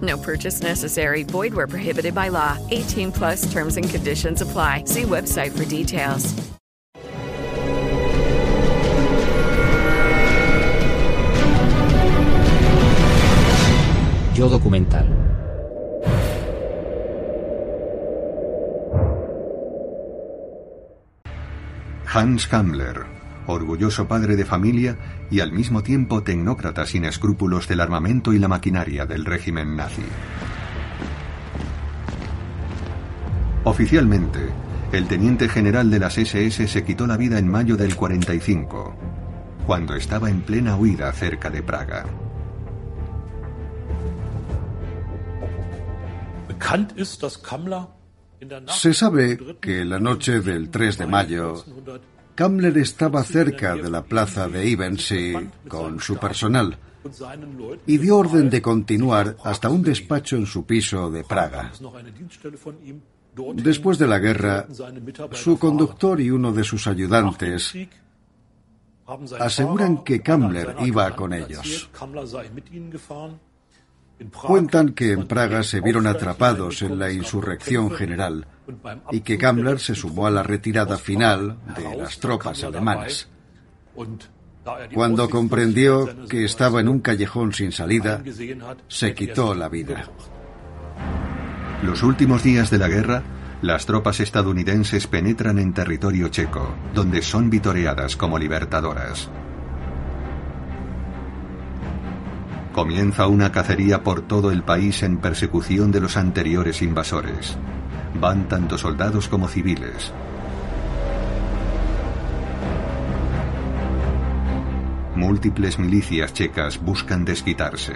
No purchase necessary. Void where prohibited by law. 18 plus terms and conditions apply. See website for details. Yo documental. Hans Kammler, orgulloso padre de familia y al mismo tiempo tecnócrata sin escrúpulos del armamento y la maquinaria del régimen nazi. Oficialmente, el teniente general de las SS se quitó la vida en mayo del 45, cuando estaba en plena huida cerca de Praga. Se sabe que la noche del 3 de mayo, Kammler estaba cerca de la plaza de Ivensee con su personal y dio orden de continuar hasta un despacho en su piso de Praga. Después de la guerra, su conductor y uno de sus ayudantes aseguran que Kammler iba con ellos. Cuentan que en Praga se vieron atrapados en la insurrección general y que Kammler se sumó a la retirada final de las tropas alemanas. Cuando comprendió que estaba en un callejón sin salida, se quitó la vida. Los últimos días de la guerra, las tropas estadounidenses penetran en territorio checo, donde son vitoreadas como libertadoras. Comienza una cacería por todo el país en persecución de los anteriores invasores. Van tanto soldados como civiles. Múltiples milicias checas buscan desquitarse.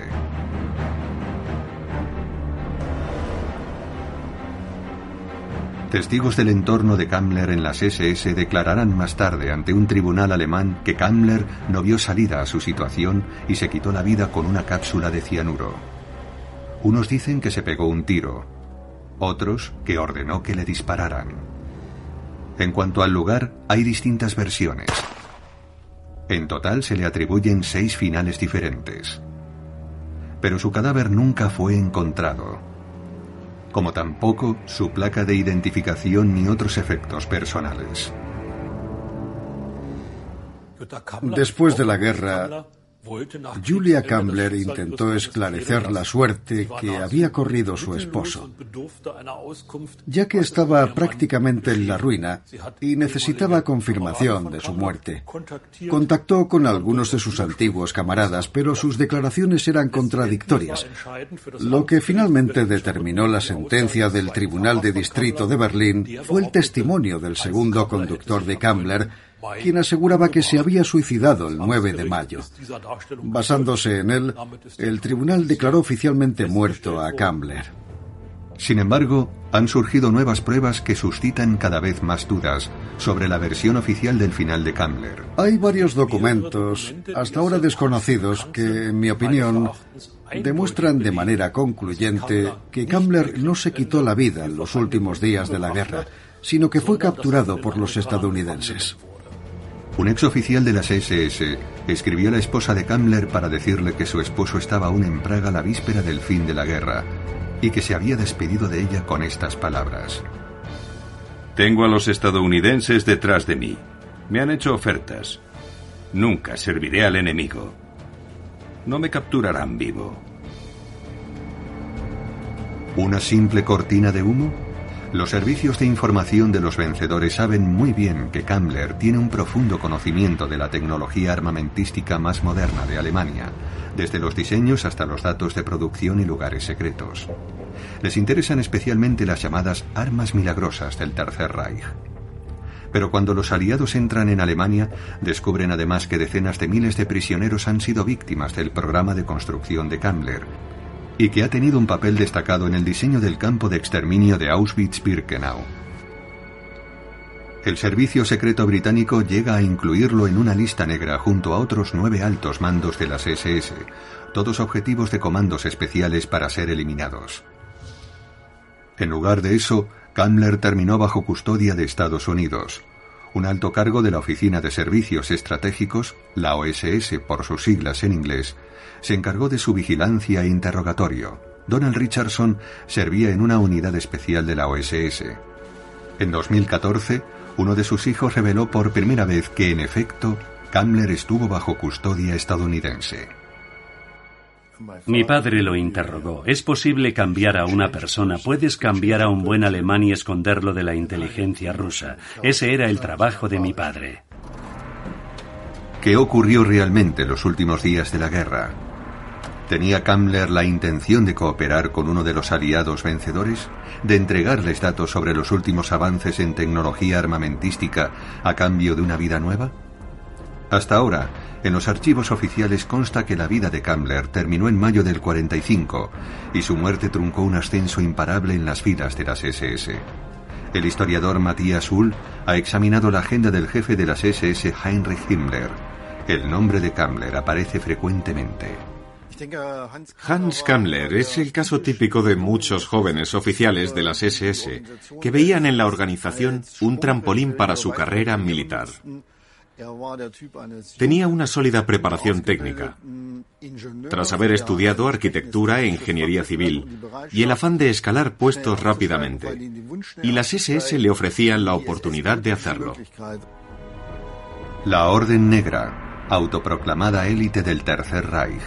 Testigos del entorno de Kammler en las SS declararán más tarde ante un tribunal alemán que Kammler no vio salida a su situación y se quitó la vida con una cápsula de cianuro. Unos dicen que se pegó un tiro, otros que ordenó que le dispararan. En cuanto al lugar, hay distintas versiones. En total se le atribuyen seis finales diferentes. Pero su cadáver nunca fue encontrado, como tampoco su placa de identificación ni otros efectos personales. Después de la guerra, Julia Kammler intentó esclarecer la suerte que había corrido su esposo, ya que estaba prácticamente en la ruina y necesitaba confirmación de su muerte. Contactó con algunos de sus antiguos camaradas, pero sus declaraciones eran contradictorias, lo que finalmente determinó la sentencia del Tribunal de Distrito de Berlín fue el testimonio del segundo conductor de Kammler, quien aseguraba que se había suicidado el 9 de mayo. Basándose en él, el tribunal declaró oficialmente muerto a Kammler. Sin embargo, han surgido nuevas pruebas que suscitan cada vez más dudas sobre la versión oficial del final de Kammler. Hay varios documentos, hasta ahora desconocidos, que, en mi opinión, demuestran de manera concluyente que Kammler no se quitó la vida en los últimos días de la guerra, sino que fue capturado por los estadounidenses. Un ex oficial de las SS escribió a la esposa de Kammler para decirle que su esposo estaba aún en Praga la víspera del fin de la guerra y que se había despedido de ella con estas palabras. Tengo a los estadounidenses detrás de mí. Me han hecho ofertas. Nunca serviré al enemigo. No me capturarán vivo. ¿Una simple cortina de humo? Los servicios de información de los vencedores saben muy bien que Kammler tiene un profundo conocimiento de la tecnología armamentística más moderna de Alemania, desde los diseños hasta los datos de producción y lugares secretos. Les interesan especialmente las llamadas armas milagrosas del Tercer Reich. Pero cuando los aliados entran en Alemania, descubren además que decenas de miles de prisioneros han sido víctimas del programa de construcción de Kammler, y que ha tenido un papel destacado en el diseño del campo de exterminio de Auschwitz-Birkenau. El servicio secreto británico llega a incluirlo en una lista negra junto a otros nueve altos mandos de las SS, todos objetivos de comandos especiales para ser eliminados. En lugar de eso, Kammler terminó bajo custodia de Estados Unidos. Un alto cargo de la Oficina de Servicios Estratégicos, la OSS por sus siglas en inglés, se encargó de su vigilancia e interrogatorio. Donald Richardson servía en una unidad especial de la OSS. En 2014, uno de sus hijos reveló por primera vez que, en efecto, Kammler estuvo bajo custodia estadounidense. Mi padre lo interrogó. ¿Es posible cambiar a una persona? ¿Puedes cambiar a un buen alemán y esconderlo de la inteligencia rusa? Ese era el trabajo de mi padre. ¿Qué ocurrió realmente los últimos días de la guerra? ¿Tenía Kammler la intención de cooperar con uno de los aliados vencedores? ¿De entregarles datos sobre los últimos avances en tecnología armamentística a cambio de una vida nueva? Hasta ahora, en los archivos oficiales consta que la vida de Kammler terminó en mayo del 45 y su muerte truncó un ascenso imparable en las filas de las SS. El historiador Matthias Hull ha examinado la agenda del jefe de las SS Heinrich Himmler. El nombre de Kammler aparece frecuentemente. Hans Kammler es el caso típico de muchos jóvenes oficiales de las SS que veían en la organización un trampolín para su carrera militar. Tenía una sólida preparación técnica. Tras haber estudiado arquitectura e ingeniería civil y el afán de escalar puestos rápidamente, y las SS le ofrecían la oportunidad de hacerlo. La Orden Negra, autoproclamada élite del Tercer Reich,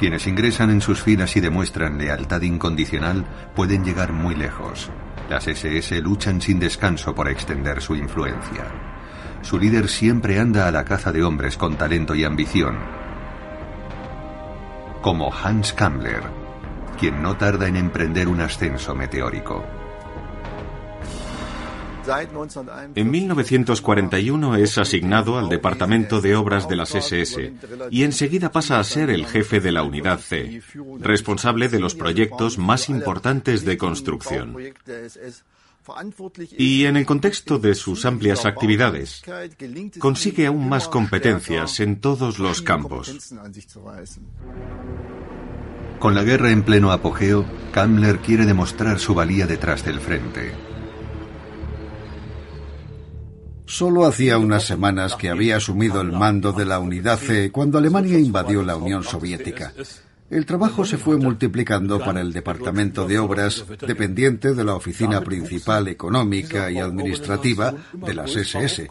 quienes ingresan en sus filas y demuestran lealtad incondicional pueden llegar muy lejos. Las SS luchan sin descanso por extender su influencia. Su líder siempre anda a la caza de hombres con talento y ambición, como Hans Kammler, quien no tarda en emprender un ascenso meteórico. En 1941 es asignado al Departamento de Obras de las SS y enseguida pasa a ser el jefe de la Unidad C, responsable de los proyectos más importantes de construcción. Y en el contexto de sus amplias actividades, consigue aún más competencias en todos los campos. Con la guerra en pleno apogeo, Kammler quiere demostrar su valía detrás del frente. Solo hacía unas semanas que había asumido el mando de la Unidad C cuando Alemania invadió la Unión Soviética. El trabajo se fue multiplicando para el Departamento de Obras, dependiente de la Oficina Principal Económica y Administrativa de las SS.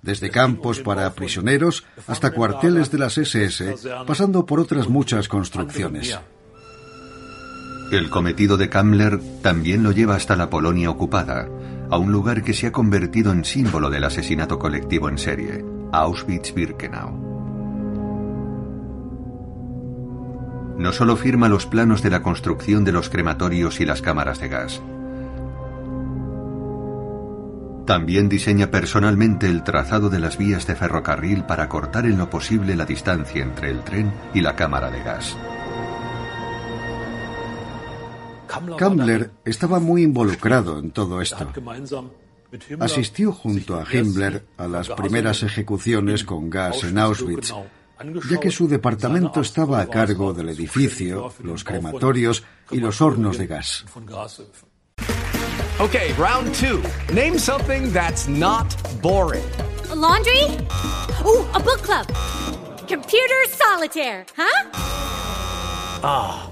Desde campos para prisioneros hasta cuarteles de las SS, pasando por otras muchas construcciones. El cometido de Kammler también lo lleva hasta la Polonia ocupada, a un lugar que se ha convertido en símbolo del asesinato colectivo en serie, Auschwitz-Birkenau. No solo firma los planos de la construcción de los crematorios y las cámaras de gas, también diseña personalmente el trazado de las vías de ferrocarril para cortar en lo posible la distancia entre el tren y la cámara de gas. Kammler estaba muy involucrado en todo esto. Asistió junto a Himmler a las primeras ejecuciones con gas en Auschwitz, ya que su departamento estaba a cargo del edificio, los crematorios y los hornos de gas. Okay, round two. Name something that's not boring. laundry? Ooh, a book club. Computer solitaire, huh? Ah.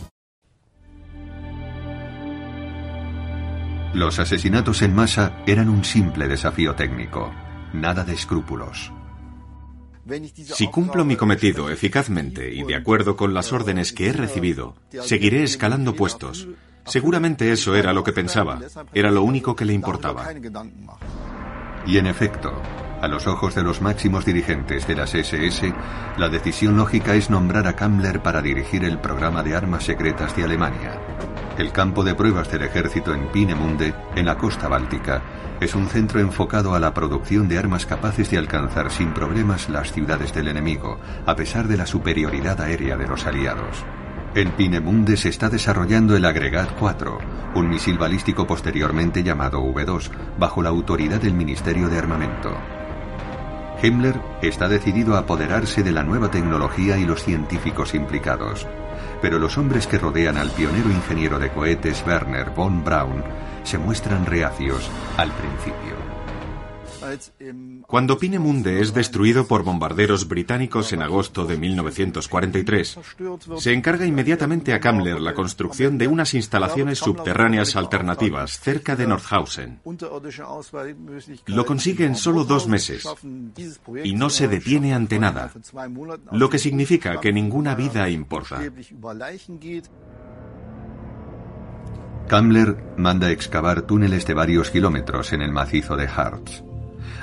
Los asesinatos en masa eran un simple desafío técnico. Nada de escrúpulos. Si cumplo mi cometido eficazmente y de acuerdo con las órdenes que he recibido, seguiré escalando puestos. Seguramente eso era lo que pensaba. Era lo único que le importaba. Y en efecto, a los ojos de los máximos dirigentes de las SS, la decisión lógica es nombrar a Kammler para dirigir el programa de armas secretas de Alemania. El campo de pruebas del ejército en Pinemunde, en la costa báltica, es un centro enfocado a la producción de armas capaces de alcanzar sin problemas las ciudades del enemigo, a pesar de la superioridad aérea de los aliados. En Pinemunde se está desarrollando el Agregat 4, un misil balístico posteriormente llamado V2, bajo la autoridad del Ministerio de Armamento. Himmler está decidido a apoderarse de la nueva tecnología y los científicos implicados, pero los hombres que rodean al pionero ingeniero de cohetes Werner von Braun se muestran reacios al principio. Cuando Pinemunde es destruido por bombarderos británicos en agosto de 1943, se encarga inmediatamente a Kammler la construcción de unas instalaciones subterráneas alternativas cerca de Nordhausen. Lo consigue en solo dos meses y no se detiene ante nada, lo que significa que ninguna vida importa. Kammler manda excavar túneles de varios kilómetros en el macizo de Harz.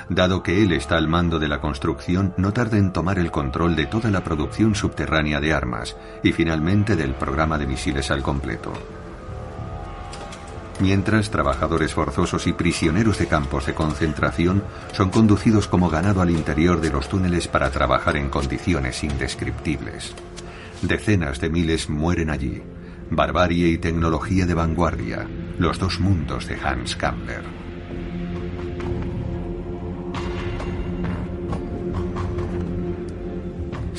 Dado que él está al mando de la construcción, no tarda en tomar el control de toda la producción subterránea de armas y finalmente del programa de misiles al completo. Mientras, trabajadores forzosos y prisioneros de campos de concentración son conducidos como ganado al interior de los túneles para trabajar en condiciones indescriptibles. Decenas de miles mueren allí. Barbarie y tecnología de vanguardia, los dos mundos de Hans Kammler.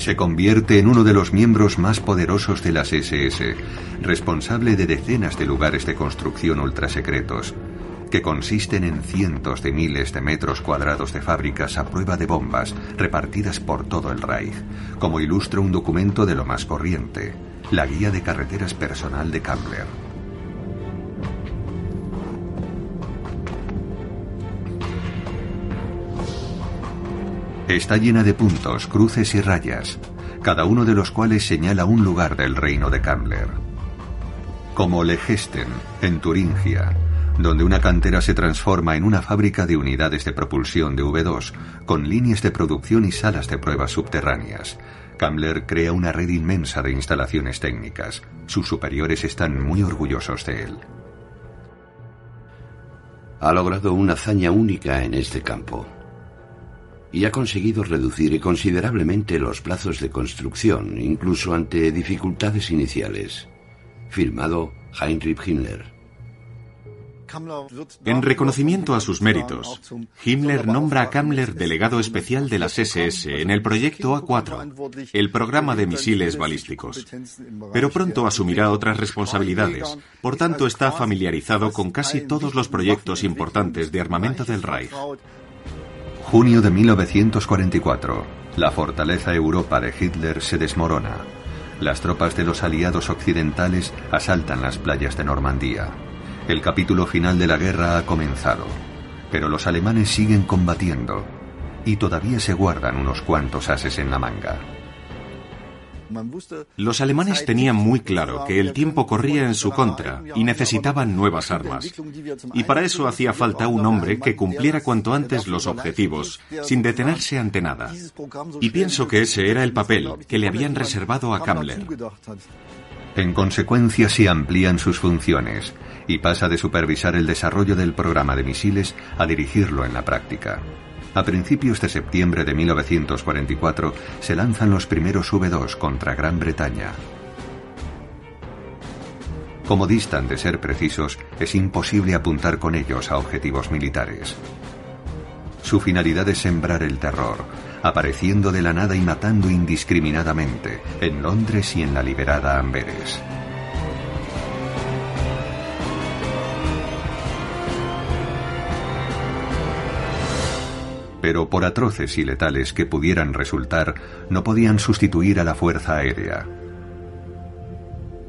Se convierte en uno de los miembros más poderosos de las SS, responsable de decenas de lugares de construcción ultrasecretos, que consisten en cientos de miles de metros cuadrados de fábricas a prueba de bombas repartidas por todo el Reich, como ilustra un documento de lo más corriente, la guía de carreteras personal de Kammler. Está llena de puntos, cruces y rayas, cada uno de los cuales señala un lugar del reino de Kammler. Como Legesten, en Turingia, donde una cantera se transforma en una fábrica de unidades de propulsión de V2, con líneas de producción y salas de pruebas subterráneas. Kammler crea una red inmensa de instalaciones técnicas. Sus superiores están muy orgullosos de él. Ha logrado una hazaña única en este campo y ha conseguido reducir considerablemente los plazos de construcción, incluso ante dificultades iniciales. Firmado Heinrich Himmler. En reconocimiento a sus méritos, Himmler nombra a Kammler delegado especial de las SS en el proyecto A4, el programa de misiles balísticos. Pero pronto asumirá otras responsabilidades, por tanto está familiarizado con casi todos los proyectos importantes de armamento del Reich. Junio de 1944. La fortaleza Europa de Hitler se desmorona. Las tropas de los aliados occidentales asaltan las playas de Normandía. El capítulo final de la guerra ha comenzado, pero los alemanes siguen combatiendo y todavía se guardan unos cuantos ases en la manga. Los alemanes tenían muy claro que el tiempo corría en su contra y necesitaban nuevas armas. Y para eso hacía falta un hombre que cumpliera cuanto antes los objetivos, sin detenerse ante nada. Y pienso que ese era el papel que le habían reservado a Kammler. En consecuencia se amplían sus funciones y pasa de supervisar el desarrollo del programa de misiles a dirigirlo en la práctica. A principios de septiembre de 1944 se lanzan los primeros V2 contra Gran Bretaña. Como distan de ser precisos, es imposible apuntar con ellos a objetivos militares. Su finalidad es sembrar el terror, apareciendo de la nada y matando indiscriminadamente en Londres y en la liberada Amberes. Pero por atroces y letales que pudieran resultar, no podían sustituir a la Fuerza Aérea.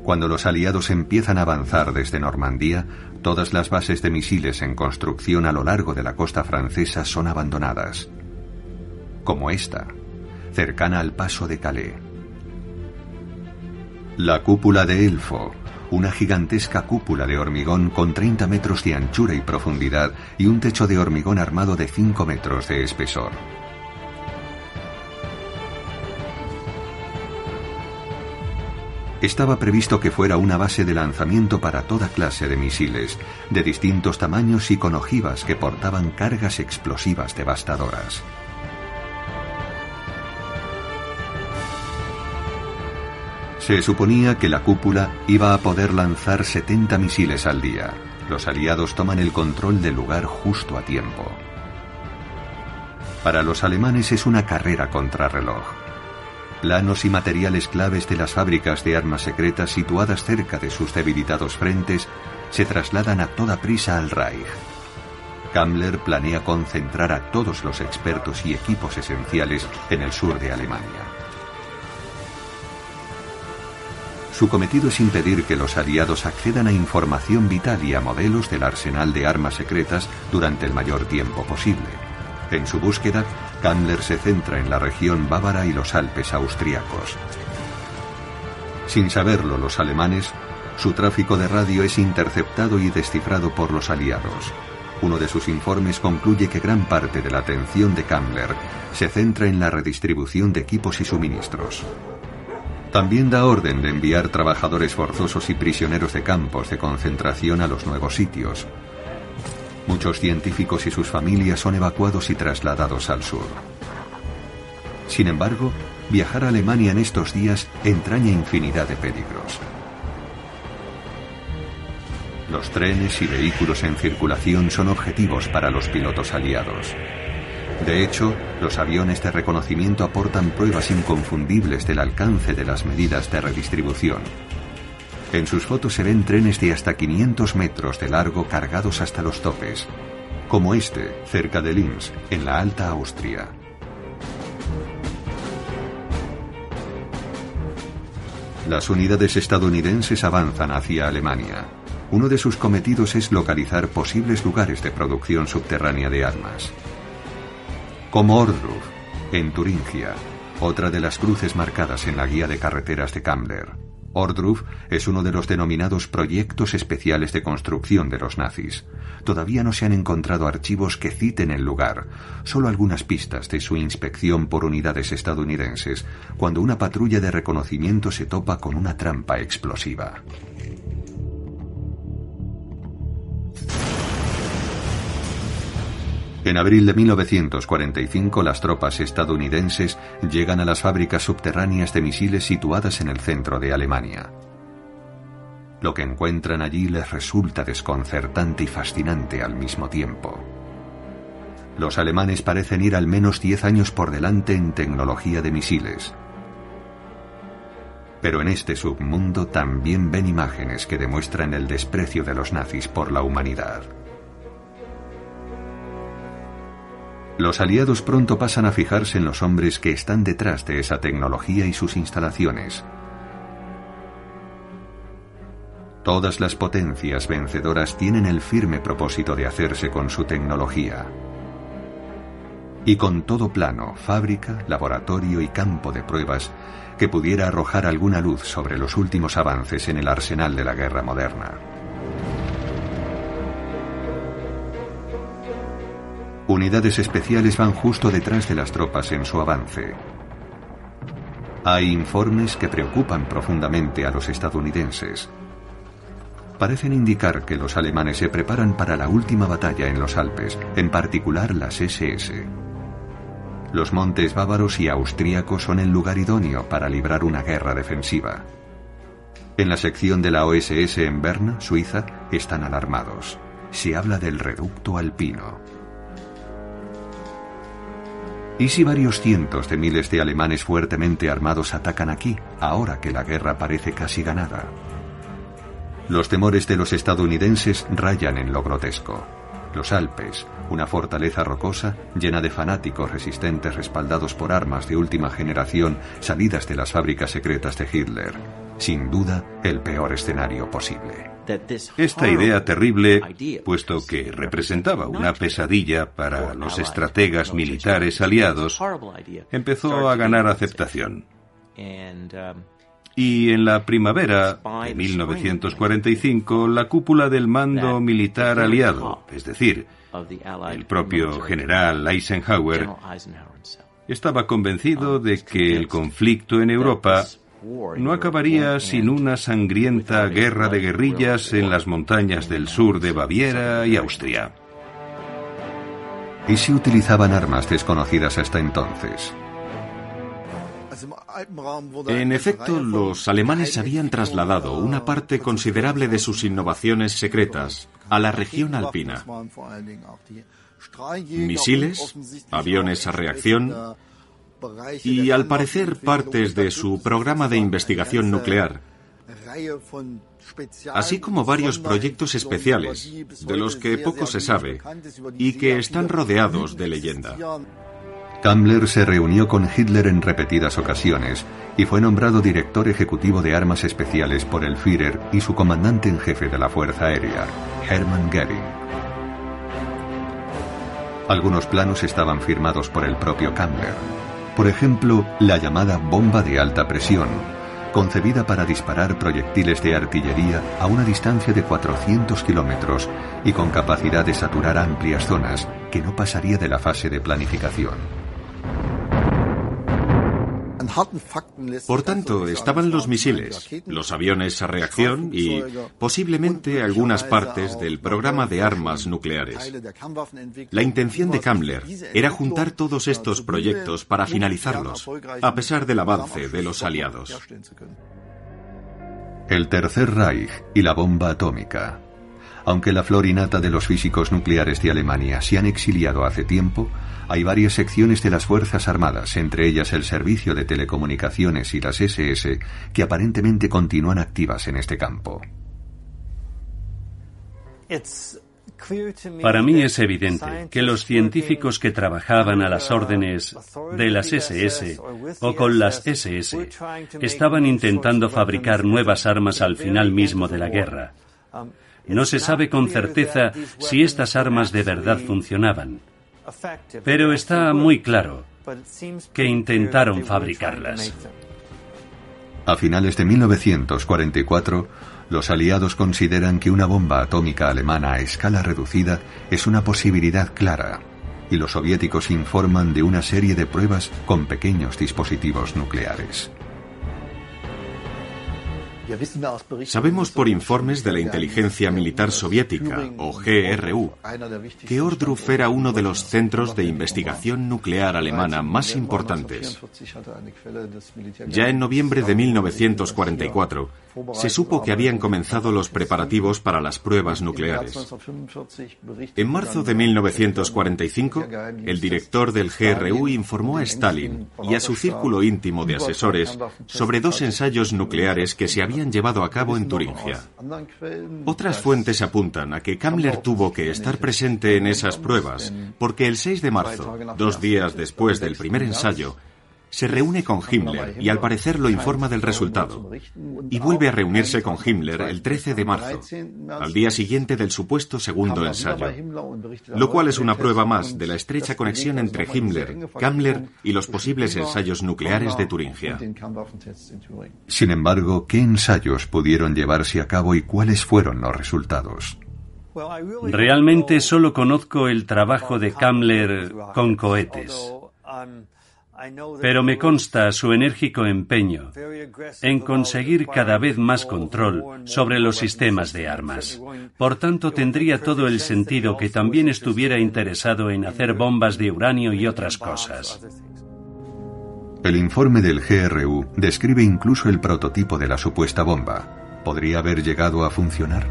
Cuando los aliados empiezan a avanzar desde Normandía, todas las bases de misiles en construcción a lo largo de la costa francesa son abandonadas. Como esta, cercana al paso de Calais. La cúpula de Elfo, una gigantesca cúpula de hormigón con 30 metros de anchura y profundidad y un techo de hormigón armado de 5 metros de espesor. Estaba previsto que fuera una base de lanzamiento para toda clase de misiles, de distintos tamaños y con ojivas que portaban cargas explosivas devastadoras. Se suponía que la cúpula iba a poder lanzar 70 misiles al día. Los aliados toman el control del lugar justo a tiempo. Para los alemanes es una carrera contrarreloj. Planos y materiales claves de las fábricas de armas secretas situadas cerca de sus debilitados frentes se trasladan a toda prisa al Reich. Kammler planea concentrar a todos los expertos y equipos esenciales en el sur de Alemania. Su cometido es impedir que los aliados accedan a información vital y a modelos del arsenal de armas secretas durante el mayor tiempo posible. En su búsqueda, Kammler se centra en la región bávara y los Alpes austriacos. Sin saberlo los alemanes, su tráfico de radio es interceptado y descifrado por los aliados. Uno de sus informes concluye que gran parte de la atención de Kammler se centra en la redistribución de equipos y suministros. También da orden de enviar trabajadores forzosos y prisioneros de campos de concentración a los nuevos sitios. Muchos científicos y sus familias son evacuados y trasladados al sur. Sin embargo, viajar a Alemania en estos días entraña infinidad de peligros. Los trenes y vehículos en circulación son objetivos para los pilotos aliados. De hecho, los aviones de reconocimiento aportan pruebas inconfundibles del alcance de las medidas de redistribución. En sus fotos se ven trenes de hasta 500 metros de largo cargados hasta los topes, como este, cerca de Linz, en la Alta Austria. Las unidades estadounidenses avanzan hacia Alemania. Uno de sus cometidos es localizar posibles lugares de producción subterránea de armas como Ordruf, en Turingia, otra de las cruces marcadas en la guía de carreteras de Kammler. Ordruf es uno de los denominados proyectos especiales de construcción de los nazis. Todavía no se han encontrado archivos que citen el lugar, solo algunas pistas de su inspección por unidades estadounidenses, cuando una patrulla de reconocimiento se topa con una trampa explosiva. En abril de 1945 las tropas estadounidenses llegan a las fábricas subterráneas de misiles situadas en el centro de Alemania. Lo que encuentran allí les resulta desconcertante y fascinante al mismo tiempo. Los alemanes parecen ir al menos 10 años por delante en tecnología de misiles. Pero en este submundo también ven imágenes que demuestran el desprecio de los nazis por la humanidad. Los aliados pronto pasan a fijarse en los hombres que están detrás de esa tecnología y sus instalaciones. Todas las potencias vencedoras tienen el firme propósito de hacerse con su tecnología. Y con todo plano, fábrica, laboratorio y campo de pruebas que pudiera arrojar alguna luz sobre los últimos avances en el arsenal de la guerra moderna. Unidades especiales van justo detrás de las tropas en su avance. Hay informes que preocupan profundamente a los estadounidenses. Parecen indicar que los alemanes se preparan para la última batalla en los Alpes, en particular las SS. Los montes bávaros y austríacos son el lugar idóneo para librar una guerra defensiva. En la sección de la OSS en Berna, Suiza, están alarmados. Se habla del reducto alpino. ¿Y si varios cientos de miles de alemanes fuertemente armados atacan aquí, ahora que la guerra parece casi ganada? Los temores de los estadounidenses rayan en lo grotesco. Los Alpes, una fortaleza rocosa llena de fanáticos resistentes respaldados por armas de última generación salidas de las fábricas secretas de Hitler. Sin duda, el peor escenario posible. Esta idea terrible, puesto que representaba una pesadilla para los estrategas militares aliados, empezó a ganar aceptación. Y en la primavera de 1945, la cúpula del mando militar aliado, es decir, el propio general Eisenhower, estaba convencido de que el conflicto en Europa no acabaría sin una sangrienta guerra de guerrillas en las montañas del sur de Baviera y Austria. ¿Y si utilizaban armas desconocidas hasta entonces? En efecto, los alemanes habían trasladado una parte considerable de sus innovaciones secretas a la región alpina. Misiles, aviones a reacción y, al parecer, partes de su programa de investigación nuclear, así como varios proyectos especiales, de los que poco se sabe y que están rodeados de leyenda. Kammler se reunió con Hitler en repetidas ocasiones y fue nombrado director ejecutivo de armas especiales por el Führer y su comandante en jefe de la Fuerza Aérea, Hermann Goering. Algunos planos estaban firmados por el propio Kammler. Por ejemplo, la llamada bomba de alta presión, concebida para disparar proyectiles de artillería a una distancia de 400 kilómetros y con capacidad de saturar amplias zonas que no pasaría de la fase de planificación. Por tanto, estaban los misiles, los aviones a reacción y posiblemente algunas partes del programa de armas nucleares. La intención de Kammler era juntar todos estos proyectos para finalizarlos, a pesar del avance de los aliados. El Tercer Reich y la bomba atómica. Aunque la florinata de los físicos nucleares de Alemania se han exiliado hace tiempo, hay varias secciones de las Fuerzas Armadas, entre ellas el Servicio de Telecomunicaciones y las SS, que aparentemente continúan activas en este campo. Para mí es evidente que los científicos que trabajaban a las órdenes de las SS o con las SS estaban intentando fabricar nuevas armas al final mismo de la guerra. No se sabe con certeza si estas armas de verdad funcionaban. Pero está muy claro que intentaron fabricarlas. A finales de 1944, los aliados consideran que una bomba atómica alemana a escala reducida es una posibilidad clara, y los soviéticos informan de una serie de pruebas con pequeños dispositivos nucleares. Sabemos por informes de la inteligencia militar soviética, o GRU, que Ordruf era uno de los centros de investigación nuclear alemana más importantes. Ya en noviembre de 1944, se supo que habían comenzado los preparativos para las pruebas nucleares. En marzo de 1945, el director del GRU informó a Stalin y a su círculo íntimo de asesores sobre dos ensayos nucleares que se habían llevado a cabo en Turingia. Otras fuentes apuntan a que Kammler tuvo que estar presente en esas pruebas porque el 6 de marzo, dos días después del primer ensayo, se reúne con Himmler y al parecer lo informa del resultado. Y vuelve a reunirse con Himmler el 13 de marzo, al día siguiente del supuesto segundo ensayo. Lo cual es una prueba más de la estrecha conexión entre Himmler, Kammler y los posibles ensayos nucleares de Turingia. Sin embargo, ¿qué ensayos pudieron llevarse a cabo y cuáles fueron los resultados? Realmente solo conozco el trabajo de Kammler con cohetes. Pero me consta su enérgico empeño en conseguir cada vez más control sobre los sistemas de armas. Por tanto, tendría todo el sentido que también estuviera interesado en hacer bombas de uranio y otras cosas. El informe del GRU describe incluso el prototipo de la supuesta bomba. ¿Podría haber llegado a funcionar?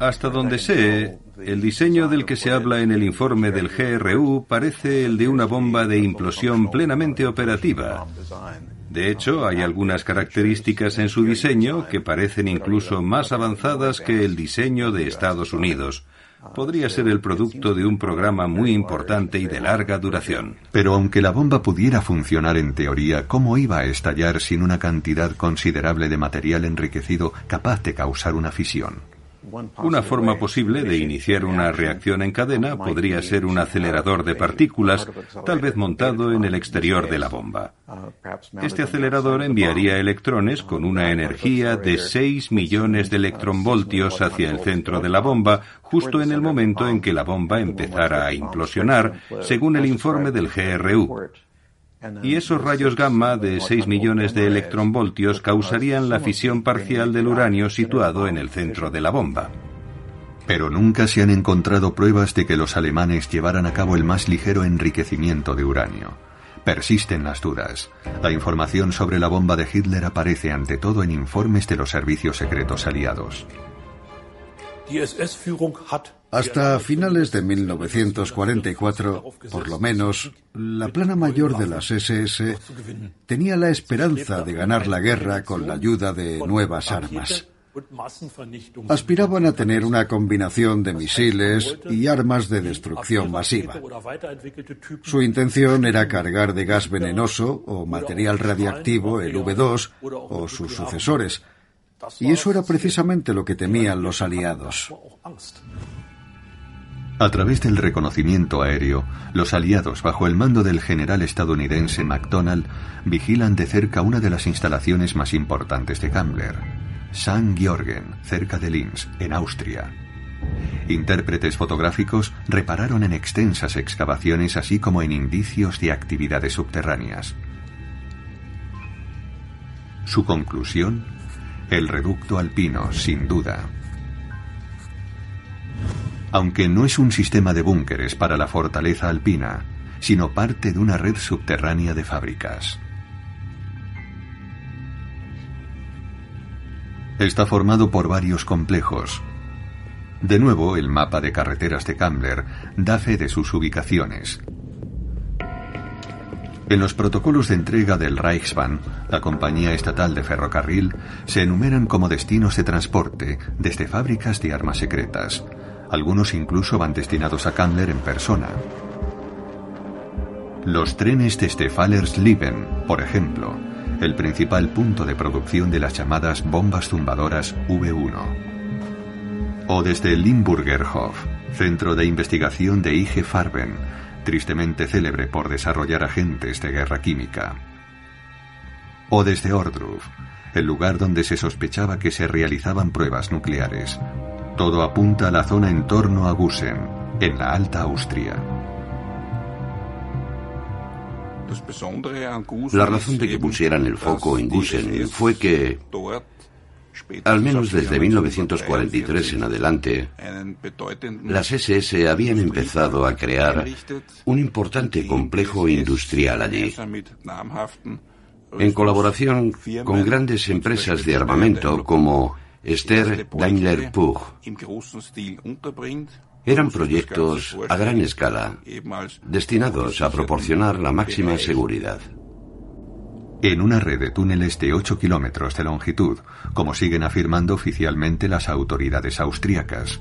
Hasta donde sé, el diseño del que se habla en el informe del GRU parece el de una bomba de implosión plenamente operativa. De hecho, hay algunas características en su diseño que parecen incluso más avanzadas que el diseño de Estados Unidos. Podría ser el producto de un programa muy importante y de larga duración. Pero aunque la bomba pudiera funcionar en teoría, ¿cómo iba a estallar sin una cantidad considerable de material enriquecido capaz de causar una fisión? Una forma posible de iniciar una reacción en cadena podría ser un acelerador de partículas, tal vez montado en el exterior de la bomba. Este acelerador enviaría electrones con una energía de 6 millones de electronvoltios hacia el centro de la bomba, justo en el momento en que la bomba empezara a implosionar, según el informe del GRU. Y esos rayos gamma de 6 millones de electronvoltios causarían la fisión parcial del uranio situado en el centro de la bomba. Pero nunca se han encontrado pruebas de que los alemanes llevaran a cabo el más ligero enriquecimiento de uranio. Persisten las dudas. La información sobre la bomba de Hitler aparece ante todo en informes de los servicios secretos aliados. Hasta finales de 1944, por lo menos, la plana mayor de las SS tenía la esperanza de ganar la guerra con la ayuda de nuevas armas. Aspiraban a tener una combinación de misiles y armas de destrucción masiva. Su intención era cargar de gas venenoso o material radiactivo el V2 o sus sucesores, y eso era precisamente lo que temían los aliados. A través del reconocimiento aéreo, los aliados, bajo el mando del general estadounidense MacDonald, vigilan de cerca una de las instalaciones más importantes de Kammler, St. Georgen, cerca de Linz, en Austria. Intérpretes fotográficos repararon en extensas excavaciones así como en indicios de actividades subterráneas. Su conclusión el reducto alpino, sin duda. Aunque no es un sistema de búnkeres para la fortaleza alpina, sino parte de una red subterránea de fábricas. Está formado por varios complejos. De nuevo, el mapa de carreteras de Kammler da fe de sus ubicaciones, en los protocolos de entrega del Reichsbahn, la compañía estatal de ferrocarril, se enumeran como destinos de transporte desde fábricas de armas secretas. Algunos incluso van destinados a Kammler en persona. Los trenes desde Fallersleben, por ejemplo, el principal punto de producción de las llamadas bombas zumbadoras V1. O desde Limburgerhof, centro de investigación de IG Farben, tristemente célebre por desarrollar agentes de guerra química. O desde Ordruf, el lugar donde se sospechaba que se realizaban pruebas nucleares. Todo apunta a la zona en torno a Gusen, en la Alta Austria. La razón de que pusieran el foco en Gusen fue que al menos desde 1943 en adelante, las SS habían empezado a crear un importante complejo industrial allí, en colaboración con grandes empresas de armamento como Esther Daimler Puch. Eran proyectos a gran escala, destinados a proporcionar la máxima seguridad en una red de túneles de 8 kilómetros de longitud, como siguen afirmando oficialmente las autoridades austríacas.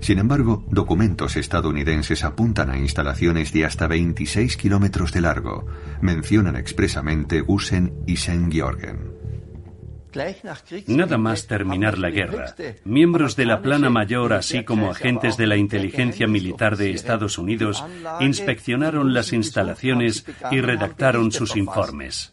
Sin embargo, documentos estadounidenses apuntan a instalaciones de hasta 26 kilómetros de largo. Mencionan expresamente Gusen y St. Georgen. Nada más terminar la guerra, miembros de la plana mayor, así como agentes de la inteligencia militar de Estados Unidos, inspeccionaron las instalaciones y redactaron sus informes.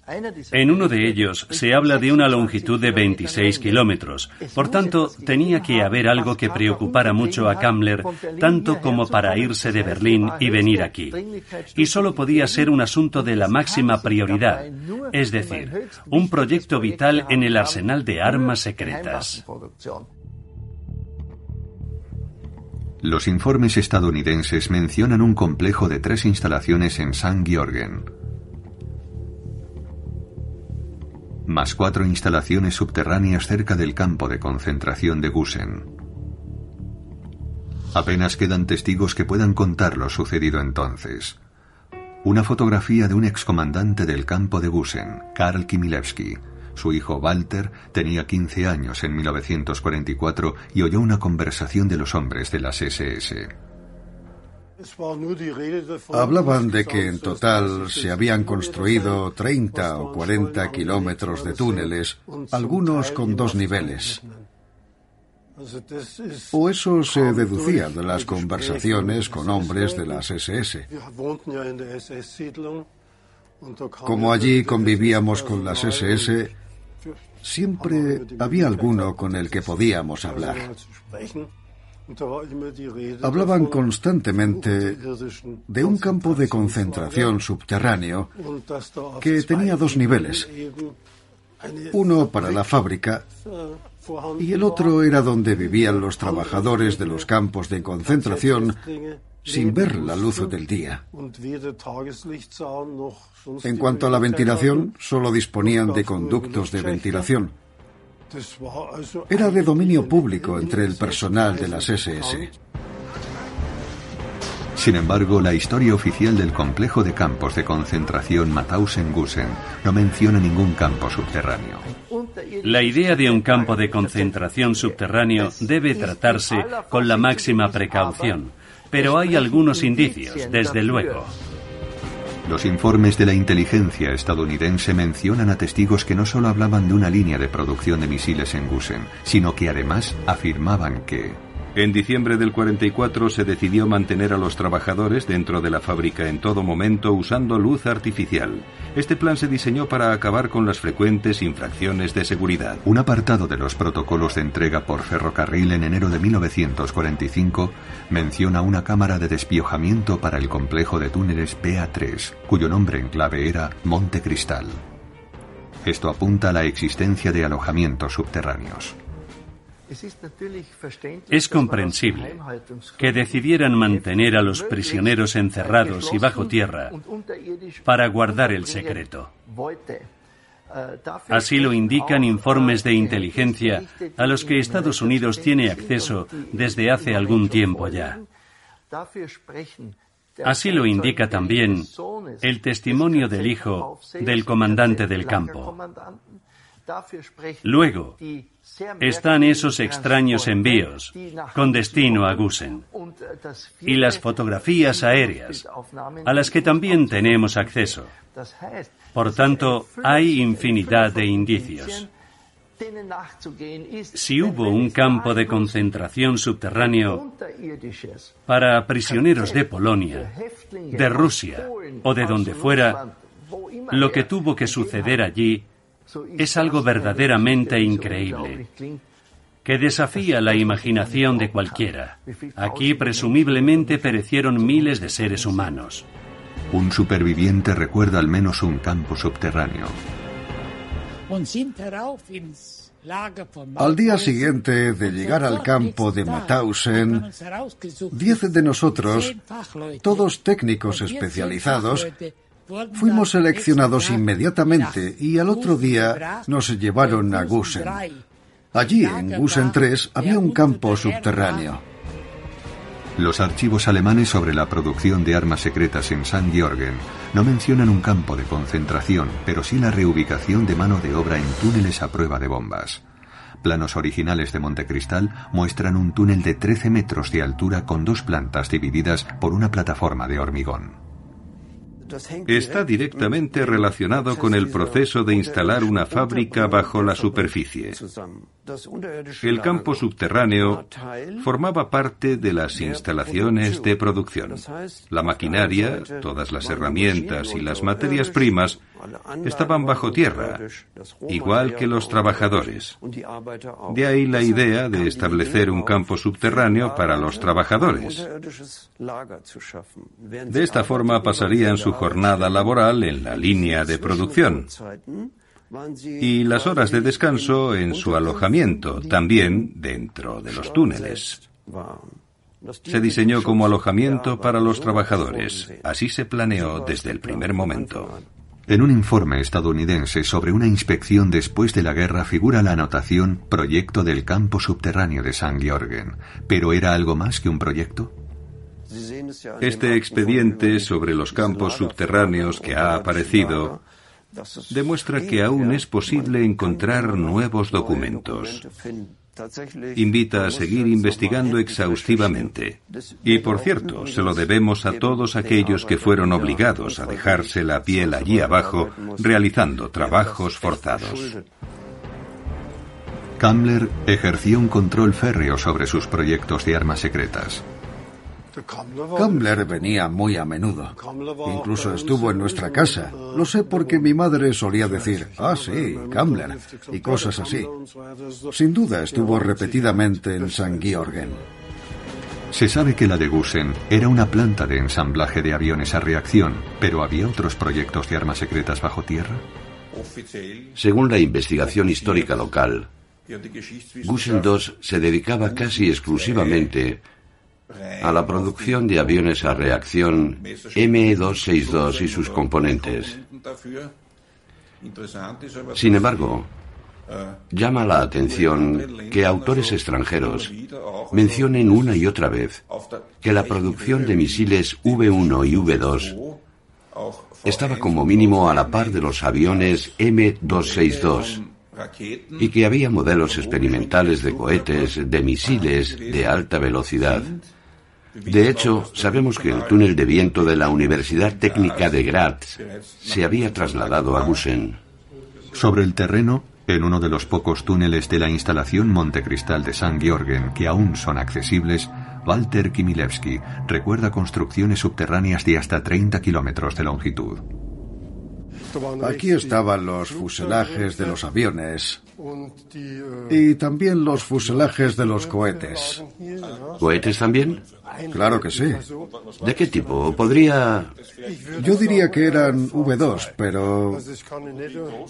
En uno de ellos se habla de una longitud de 26 kilómetros, por tanto, tenía que haber algo que preocupara mucho a Kammler, tanto como para irse de Berlín y venir aquí. Y solo podía ser un asunto de la máxima prioridad, es decir, un proyecto vital en el arsenal de armas secretas. Los informes estadounidenses mencionan un complejo de tres instalaciones en San Georgen, más cuatro instalaciones subterráneas cerca del campo de concentración de Gusen. Apenas quedan testigos que puedan contar lo sucedido entonces. Una fotografía de un excomandante del campo de Gusen, Karl Kimilevsky, su hijo Walter tenía 15 años en 1944 y oyó una conversación de los hombres de las SS. Hablaban de que en total se habían construido 30 o 40 kilómetros de túneles, algunos con dos niveles. O eso se deducía de las conversaciones con hombres de las SS. Como allí convivíamos con las SS, siempre había alguno con el que podíamos hablar. Hablaban constantemente de un campo de concentración subterráneo que tenía dos niveles. Uno para la fábrica y el otro era donde vivían los trabajadores de los campos de concentración sin ver la luz del día. En cuanto a la ventilación, solo disponían de conductos de ventilación. Era de dominio público entre el personal de las SS. Sin embargo, la historia oficial del complejo de campos de concentración Mauthausen-Gusen no menciona ningún campo subterráneo. La idea de un campo de concentración subterráneo debe tratarse con la máxima precaución, pero hay algunos indicios, desde luego. Los informes de la inteligencia estadounidense mencionan a testigos que no solo hablaban de una línea de producción de misiles en Gusen, sino que además afirmaban que en diciembre del 44 se decidió mantener a los trabajadores dentro de la fábrica en todo momento usando luz artificial. Este plan se diseñó para acabar con las frecuentes infracciones de seguridad. Un apartado de los protocolos de entrega por ferrocarril en enero de 1945 menciona una cámara de despiojamiento para el complejo de túneles PA3, cuyo nombre en clave era Monte Cristal. Esto apunta a la existencia de alojamientos subterráneos. Es comprensible que decidieran mantener a los prisioneros encerrados y bajo tierra para guardar el secreto. Así lo indican informes de inteligencia a los que Estados Unidos tiene acceso desde hace algún tiempo ya. Así lo indica también el testimonio del hijo del comandante del campo. Luego, están esos extraños envíos con destino a Gusen y las fotografías aéreas a las que también tenemos acceso. Por tanto, hay infinidad de indicios. Si hubo un campo de concentración subterráneo para prisioneros de Polonia, de Rusia o de donde fuera, lo que tuvo que suceder allí es algo verdaderamente increíble, que desafía la imaginación de cualquiera. Aquí presumiblemente perecieron miles de seres humanos. Un superviviente recuerda al menos un campo subterráneo. Al día siguiente de llegar al campo de Mauthausen, diez de nosotros, todos técnicos especializados, Fuimos seleccionados inmediatamente y al otro día nos llevaron a Gusen. Allí, en Gusen 3, había un campo subterráneo. Los archivos alemanes sobre la producción de armas secretas en San Georgen no mencionan un campo de concentración, pero sí la reubicación de mano de obra en túneles a prueba de bombas. Planos originales de Montecristal muestran un túnel de 13 metros de altura con dos plantas divididas por una plataforma de hormigón. Está directamente relacionado con el proceso de instalar una fábrica bajo la superficie. El campo subterráneo formaba parte de las instalaciones de producción. La maquinaria, todas las herramientas y las materias primas estaban bajo tierra, igual que los trabajadores. De ahí la idea de establecer un campo subterráneo para los trabajadores. De esta forma pasarían su jornada laboral en la línea de producción y las horas de descanso en su alojamiento, también dentro de los túneles. Se diseñó como alojamiento para los trabajadores. Así se planeó desde el primer momento. En un informe estadounidense sobre una inspección después de la guerra figura la anotación Proyecto del campo subterráneo de San Georgen. ¿Pero era algo más que un proyecto? Este expediente sobre los campos subterráneos que ha aparecido demuestra que aún es posible encontrar nuevos documentos. Invita a seguir investigando exhaustivamente. Y por cierto, se lo debemos a todos aquellos que fueron obligados a dejarse la piel allí abajo realizando trabajos forzados. Kammler ejerció un control férreo sobre sus proyectos de armas secretas. Kammler venía muy a menudo. Incluso estuvo en nuestra casa. Lo sé porque mi madre solía decir, ah, sí, Kammler, y cosas así. Sin duda estuvo repetidamente en San Georgen. Se sabe que la de Gusen era una planta de ensamblaje de aviones a reacción, pero ¿había otros proyectos de armas secretas bajo tierra? Según la investigación histórica local, Gusen II se dedicaba casi exclusivamente a la producción de aviones a reacción M262 y sus componentes. Sin embargo, llama la atención que autores extranjeros mencionen una y otra vez que la producción de misiles V1 y V2 estaba como mínimo a la par de los aviones M262 y que había modelos experimentales de cohetes, de misiles de alta velocidad de hecho, sabemos que el túnel de viento de la Universidad Técnica de Graz se había trasladado a Gusen. Sobre el terreno, en uno de los pocos túneles de la instalación Montecristal de San Georgen que aún son accesibles, Walter Kimilewski recuerda construcciones subterráneas de hasta 30 kilómetros de longitud. Aquí estaban los fuselajes de los aviones y también los fuselajes de los cohetes. ¿Cohetes también? Claro que sí. ¿De qué tipo? ¿Podría...? Yo diría que eran V2, pero...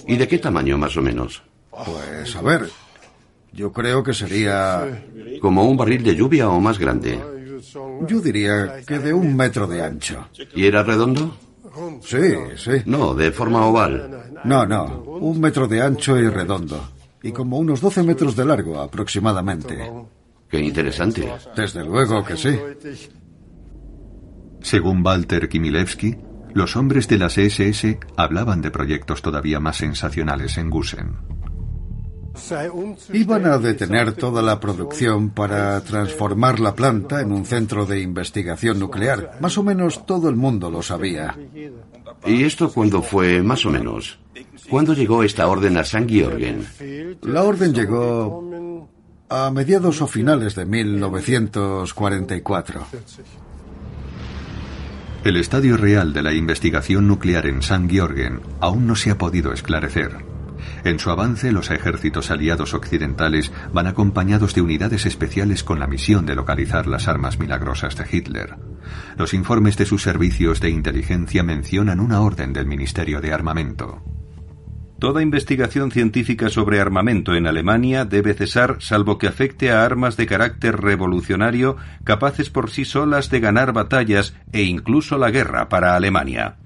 ¿Y de qué tamaño más o menos? Pues a ver, yo creo que sería... ¿Como un barril de lluvia o más grande? Yo diría que de un metro de ancho. ¿Y era redondo? Sí, sí. No, de forma oval. No, no. Un metro de ancho y redondo. Y como unos 12 metros de largo aproximadamente. Qué interesante. Desde luego que sí. Según Walter Kimilewski, los hombres de las SS hablaban de proyectos todavía más sensacionales en Gusen. Iban a detener toda la producción para transformar la planta en un centro de investigación nuclear. Más o menos todo el mundo lo sabía. ¿Y esto cuándo fue, más o menos? ¿Cuándo llegó esta orden a San Georgen? La orden llegó a mediados o finales de 1944. El estadio real de la investigación nuclear en San Georgen aún no se ha podido esclarecer. En su avance, los ejércitos aliados occidentales van acompañados de unidades especiales con la misión de localizar las armas milagrosas de Hitler. Los informes de sus servicios de inteligencia mencionan una orden del Ministerio de Armamento. Toda investigación científica sobre armamento en Alemania debe cesar salvo que afecte a armas de carácter revolucionario capaces por sí solas de ganar batallas e incluso la guerra para Alemania.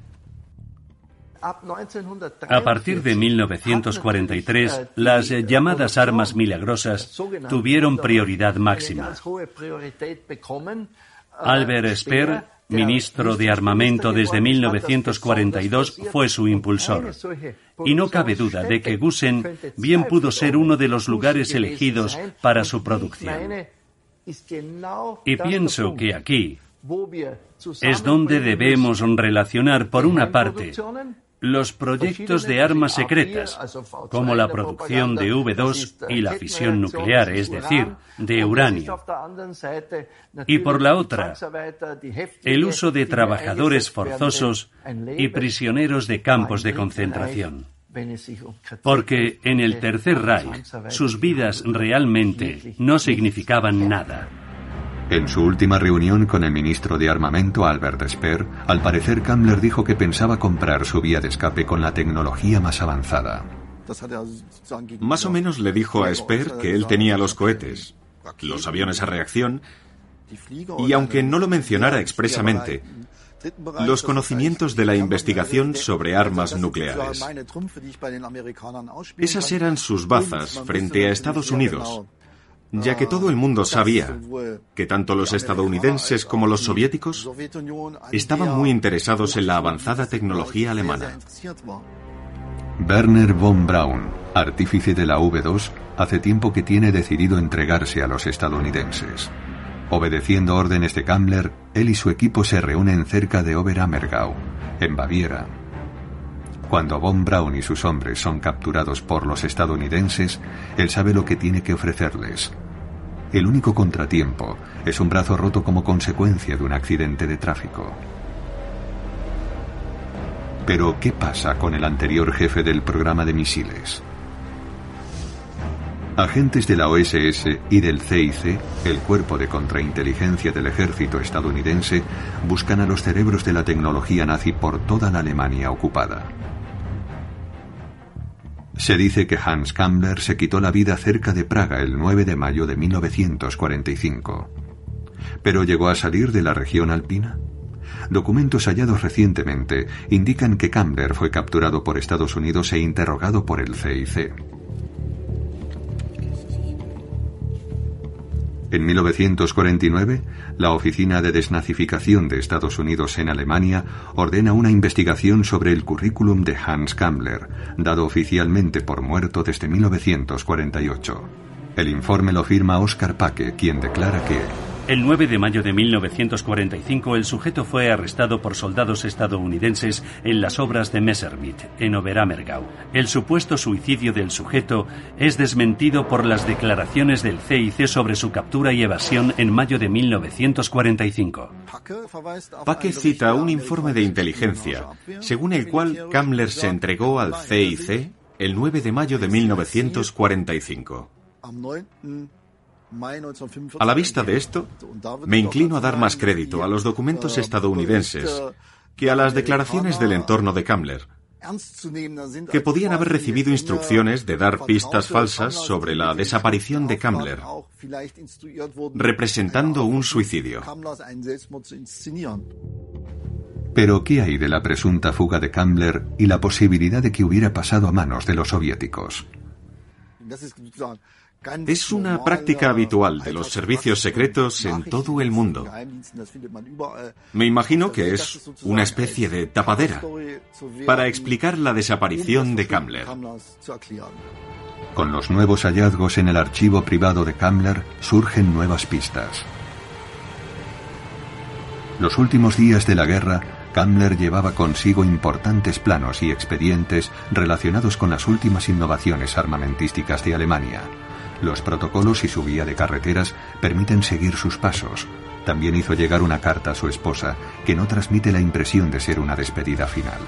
A partir de 1943, las llamadas armas milagrosas tuvieron prioridad máxima. Albert Speer, ministro de Armamento desde 1942, fue su impulsor. Y no cabe duda de que Gusen bien pudo ser uno de los lugares elegidos para su producción. Y pienso que aquí, es donde debemos relacionar, por una parte, los proyectos de armas secretas, como la producción de V2 y la fisión nuclear, es decir, de uranio. Y por la otra, el uso de trabajadores forzosos y prisioneros de campos de concentración. Porque en el Tercer Reich sus vidas realmente no significaban nada. En su última reunión con el ministro de Armamento, Albert Speer, al parecer Kammler dijo que pensaba comprar su vía de escape con la tecnología más avanzada. Más o menos le dijo a Speer que él tenía los cohetes, los aviones a reacción, y aunque no lo mencionara expresamente, los conocimientos de la investigación sobre armas nucleares. Esas eran sus bazas frente a Estados Unidos, ya que todo el mundo sabía que tanto los estadounidenses como los soviéticos estaban muy interesados en la avanzada tecnología alemana. Werner von Braun, artífice de la V2, hace tiempo que tiene decidido entregarse a los estadounidenses. Obedeciendo órdenes de Kammler, él y su equipo se reúnen cerca de Oberammergau, en Baviera, cuando Von Braun y sus hombres son capturados por los estadounidenses, él sabe lo que tiene que ofrecerles. El único contratiempo es un brazo roto como consecuencia de un accidente de tráfico. Pero, ¿qué pasa con el anterior jefe del programa de misiles? Agentes de la OSS y del CIC, el cuerpo de contrainteligencia del ejército estadounidense, buscan a los cerebros de la tecnología nazi por toda la Alemania ocupada. Se dice que Hans Kammler se quitó la vida cerca de Praga el 9 de mayo de 1945. ¿Pero llegó a salir de la región alpina? Documentos hallados recientemente indican que Kammler fue capturado por Estados Unidos e interrogado por el CIC. En 1949, la Oficina de Desnazificación de Estados Unidos en Alemania ordena una investigación sobre el currículum de Hans Kammler, dado oficialmente por muerto desde 1948. El informe lo firma Oscar Paque, quien declara que el 9 de mayo de 1945 el sujeto fue arrestado por soldados estadounidenses en las obras de Messerschmitt, en Oberammergau. El supuesto suicidio del sujeto es desmentido por las declaraciones del CIC sobre su captura y evasión en mayo de 1945. Paque cita un informe de inteligencia, según el cual Kammler se entregó al CIC el 9 de mayo de 1945. A la vista de esto, me inclino a dar más crédito a los documentos estadounidenses que a las declaraciones del entorno de Kammler, que podían haber recibido instrucciones de dar pistas falsas sobre la desaparición de Kammler, representando un suicidio. Pero ¿qué hay de la presunta fuga de Kammler y la posibilidad de que hubiera pasado a manos de los soviéticos? Es una práctica habitual de los servicios secretos en todo el mundo. Me imagino que es una especie de tapadera para explicar la desaparición de Kammler. Con los nuevos hallazgos en el archivo privado de Kammler surgen nuevas pistas. Los últimos días de la guerra, Kammler llevaba consigo importantes planos y expedientes relacionados con las últimas innovaciones armamentísticas de Alemania los protocolos y su guía de carreteras permiten seguir sus pasos. También hizo llegar una carta a su esposa que no transmite la impresión de ser una despedida final.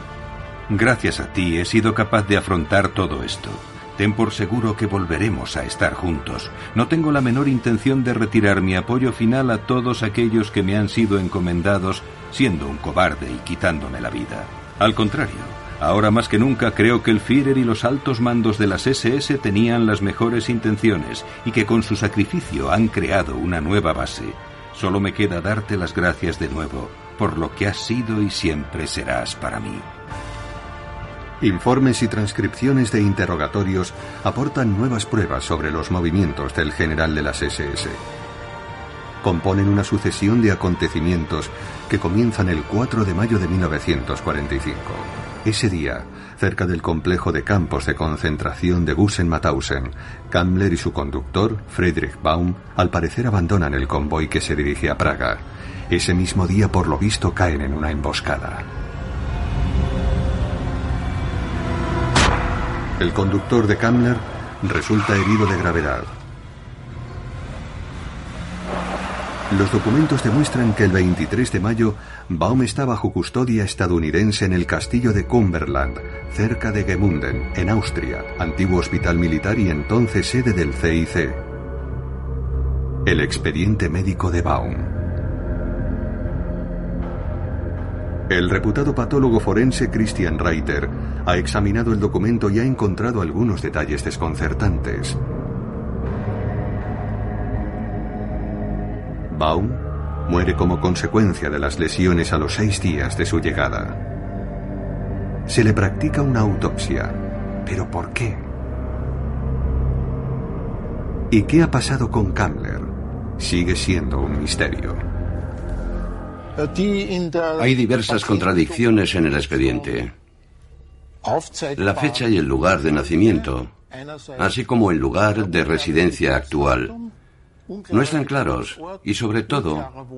Gracias a ti he sido capaz de afrontar todo esto. Ten por seguro que volveremos a estar juntos. No tengo la menor intención de retirar mi apoyo final a todos aquellos que me han sido encomendados siendo un cobarde y quitándome la vida. Al contrario, Ahora más que nunca creo que el Führer y los altos mandos de las SS tenían las mejores intenciones y que con su sacrificio han creado una nueva base. Solo me queda darte las gracias de nuevo por lo que has sido y siempre serás para mí. Informes y transcripciones de interrogatorios aportan nuevas pruebas sobre los movimientos del general de las SS. Componen una sucesión de acontecimientos que comienzan el 4 de mayo de 1945. Ese día, cerca del complejo de campos de concentración de Bussen-Mauthausen, Kammler y su conductor, Friedrich Baum, al parecer abandonan el convoy que se dirige a Praga. Ese mismo día, por lo visto, caen en una emboscada. El conductor de Kamler resulta herido de gravedad. Los documentos demuestran que el 23 de mayo Baum está bajo custodia estadounidense en el castillo de Cumberland, cerca de Gemunden, en Austria, antiguo hospital militar y entonces sede del CIC. El expediente médico de Baum. El reputado patólogo forense Christian Reiter ha examinado el documento y ha encontrado algunos detalles desconcertantes. Baum muere como consecuencia de las lesiones a los seis días de su llegada. Se le practica una autopsia. ¿Pero por qué? ¿Y qué ha pasado con Kamler? Sigue siendo un misterio. Hay diversas contradicciones en el expediente. La fecha y el lugar de nacimiento, así como el lugar de residencia actual, no están claros y sobre todo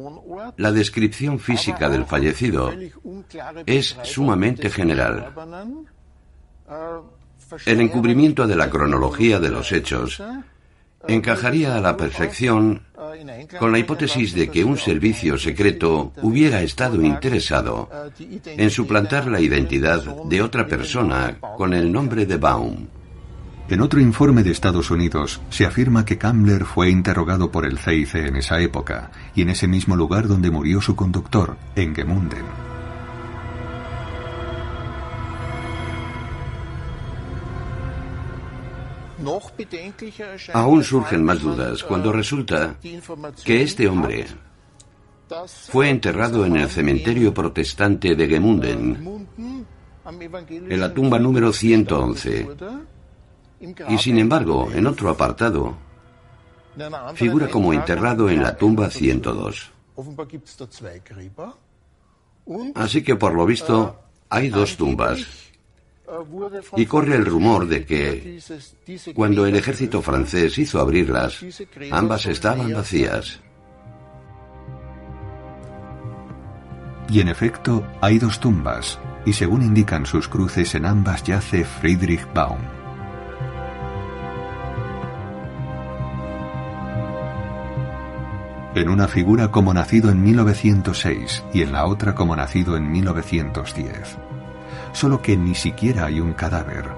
la descripción física del fallecido es sumamente general. El encubrimiento de la cronología de los hechos encajaría a la perfección con la hipótesis de que un servicio secreto hubiera estado interesado en suplantar la identidad de otra persona con el nombre de Baum. En otro informe de Estados Unidos se afirma que Kamler fue interrogado por el CIC en esa época y en ese mismo lugar donde murió su conductor, en Gemunden. Aún surgen más dudas cuando resulta que este hombre fue enterrado en el cementerio protestante de Gemunden, en la tumba número 111 y sin embargo, en otro apartado, figura como enterrado en la tumba 102. Así que por lo visto hay dos tumbas. Y corre el rumor de que cuando el ejército francés hizo abrirlas, ambas estaban vacías. Y en efecto, hay dos tumbas, y según indican sus cruces, en ambas yace Friedrich Baum. En una figura como nacido en 1906 y en la otra como nacido en 1910. Solo que ni siquiera hay un cadáver.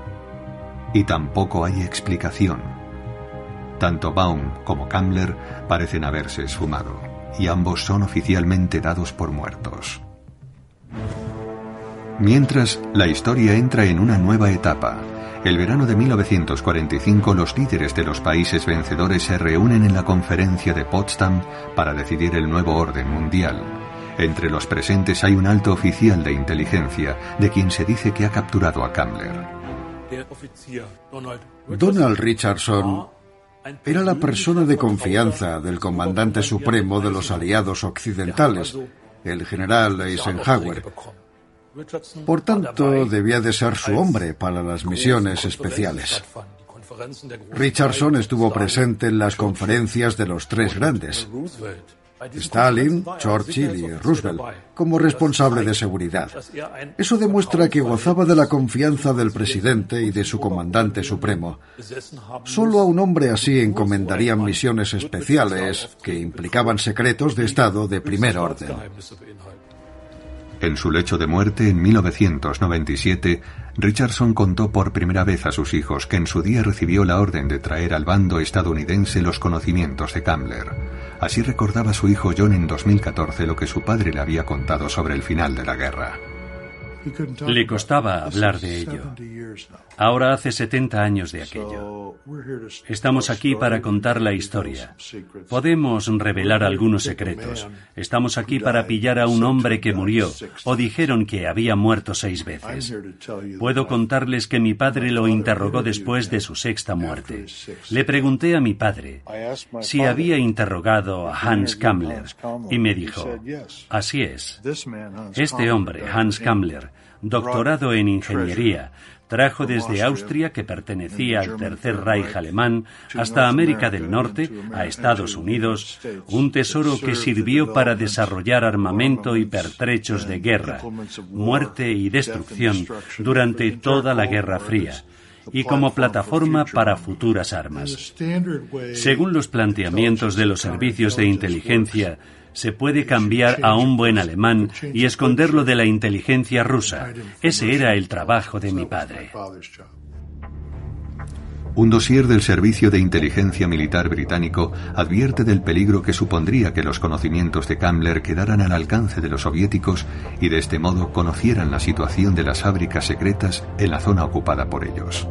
Y tampoco hay explicación. Tanto Baum como Kamler parecen haberse esfumado, y ambos son oficialmente dados por muertos. Mientras, la historia entra en una nueva etapa, el verano de 1945 los líderes de los países vencedores se reúnen en la conferencia de Potsdam para decidir el nuevo orden mundial. Entre los presentes hay un alto oficial de inteligencia, de quien se dice que ha capturado a Kamler. Donald Richardson era la persona de confianza del comandante supremo de los aliados occidentales, el general Eisenhower, por tanto, debía de ser su hombre para las misiones especiales. Richardson estuvo presente en las conferencias de los tres grandes, Stalin, Churchill y Roosevelt, como responsable de seguridad. Eso demuestra que gozaba de la confianza del presidente y de su comandante supremo. Solo a un hombre así encomendarían misiones especiales que implicaban secretos de Estado de primer orden. En su lecho de muerte en 1997, Richardson contó por primera vez a sus hijos que en su día recibió la orden de traer al bando estadounidense los conocimientos de Kamler. Así recordaba su hijo John en 2014 lo que su padre le había contado sobre el final de la guerra. Le costaba hablar de ello. Ahora hace 70 años de aquello. Estamos aquí para contar la historia. Podemos revelar algunos secretos. Estamos aquí para pillar a un hombre que murió o dijeron que había muerto seis veces. Puedo contarles que mi padre lo interrogó después de su sexta muerte. Le pregunté a mi padre si había interrogado a Hans Kammler y me dijo, así es. Este hombre, Hans Kammler, doctorado en ingeniería, Trajo desde Austria, que pertenecía al Tercer Reich alemán, hasta América del Norte, a Estados Unidos, un tesoro que sirvió para desarrollar armamento y pertrechos de guerra, muerte y destrucción durante toda la Guerra Fría y como plataforma para futuras armas. Según los planteamientos de los servicios de inteligencia, se puede cambiar a un buen alemán y esconderlo de la inteligencia rusa. Ese era el trabajo de mi padre. Un dossier del Servicio de Inteligencia Militar británico advierte del peligro que supondría que los conocimientos de Kammler quedaran al alcance de los soviéticos y de este modo conocieran la situación de las fábricas secretas en la zona ocupada por ellos.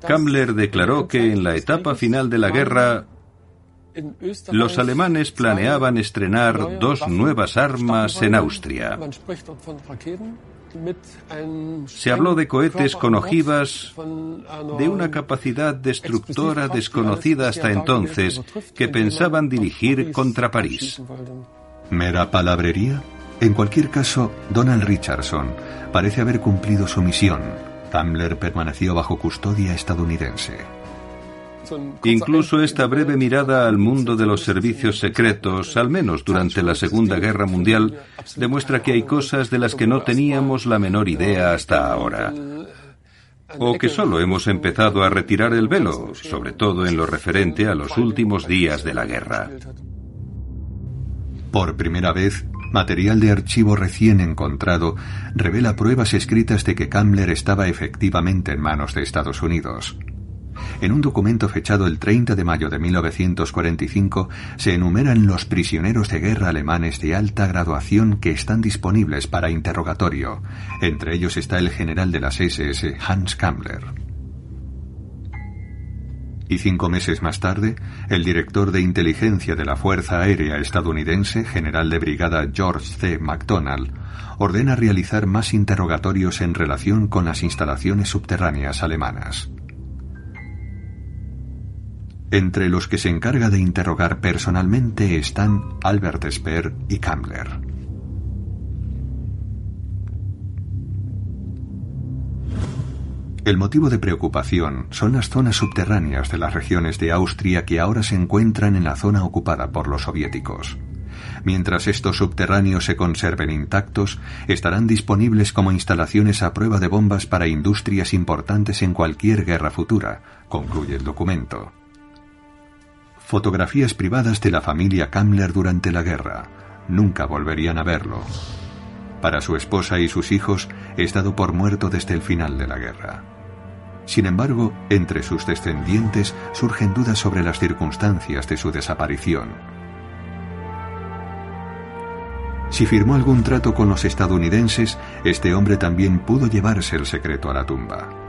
Kammler declaró que en la etapa final de la guerra los alemanes planeaban estrenar dos nuevas armas en Austria. Se habló de cohetes con ojivas de una capacidad destructora desconocida hasta entonces que pensaban dirigir contra París. ¿Mera palabrería? En cualquier caso, Donald Richardson parece haber cumplido su misión. Kammler permaneció bajo custodia estadounidense. Incluso esta breve mirada al mundo de los servicios secretos, al menos durante la Segunda Guerra Mundial, demuestra que hay cosas de las que no teníamos la menor idea hasta ahora. O que solo hemos empezado a retirar el velo, sobre todo en lo referente a los últimos días de la guerra. Por primera vez, material de archivo recién encontrado revela pruebas escritas de que Kammler estaba efectivamente en manos de Estados Unidos. En un documento fechado el 30 de mayo de 1945 se enumeran los prisioneros de guerra alemanes de alta graduación que están disponibles para interrogatorio. Entre ellos está el general de las SS, Hans Kammler. Y cinco meses más tarde, el director de inteligencia de la Fuerza Aérea estadounidense, general de brigada George C. MacDonald, ordena realizar más interrogatorios en relación con las instalaciones subterráneas alemanas entre los que se encarga de interrogar personalmente están Albert Speer y Kammler. El motivo de preocupación son las zonas subterráneas de las regiones de Austria que ahora se encuentran en la zona ocupada por los soviéticos. Mientras estos subterráneos se conserven intactos, estarán disponibles como instalaciones a prueba de bombas para industrias importantes en cualquier guerra futura, concluye el documento. Fotografías privadas de la familia Kammler durante la guerra. Nunca volverían a verlo. Para su esposa y sus hijos, es dado por muerto desde el final de la guerra. Sin embargo, entre sus descendientes surgen dudas sobre las circunstancias de su desaparición. Si firmó algún trato con los estadounidenses, este hombre también pudo llevarse el secreto a la tumba.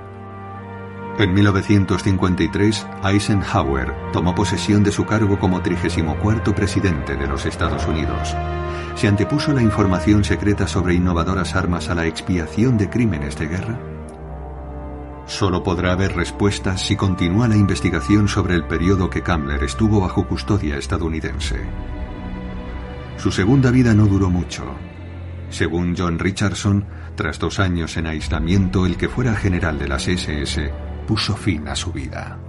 En 1953, Eisenhower tomó posesión de su cargo como 34 presidente de los Estados Unidos. ¿Se antepuso la información secreta sobre innovadoras armas a la expiación de crímenes de guerra? Solo podrá haber respuestas si continúa la investigación sobre el periodo que Kammler estuvo bajo custodia estadounidense. Su segunda vida no duró mucho. Según John Richardson, tras dos años en aislamiento, el que fuera general de las SS puso fin a su vida.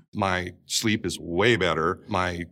My sleep is way better. My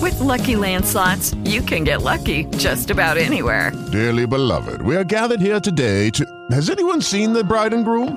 With Lucky Land slots, you can get lucky just about anywhere. Dearly beloved, we are gathered here today to. Has anyone seen the bride and groom?